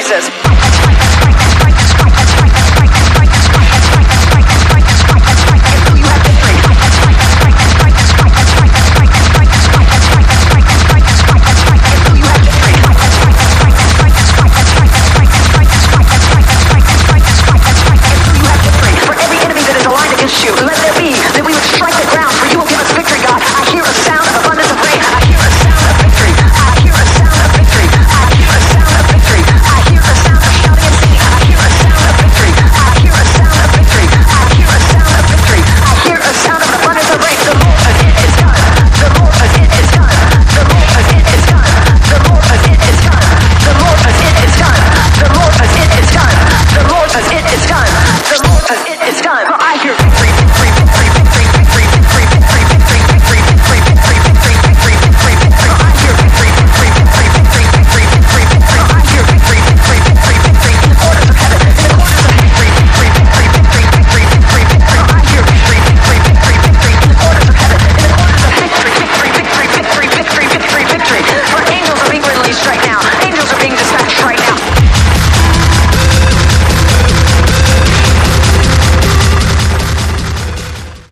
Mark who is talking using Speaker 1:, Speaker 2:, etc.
Speaker 1: Jesus.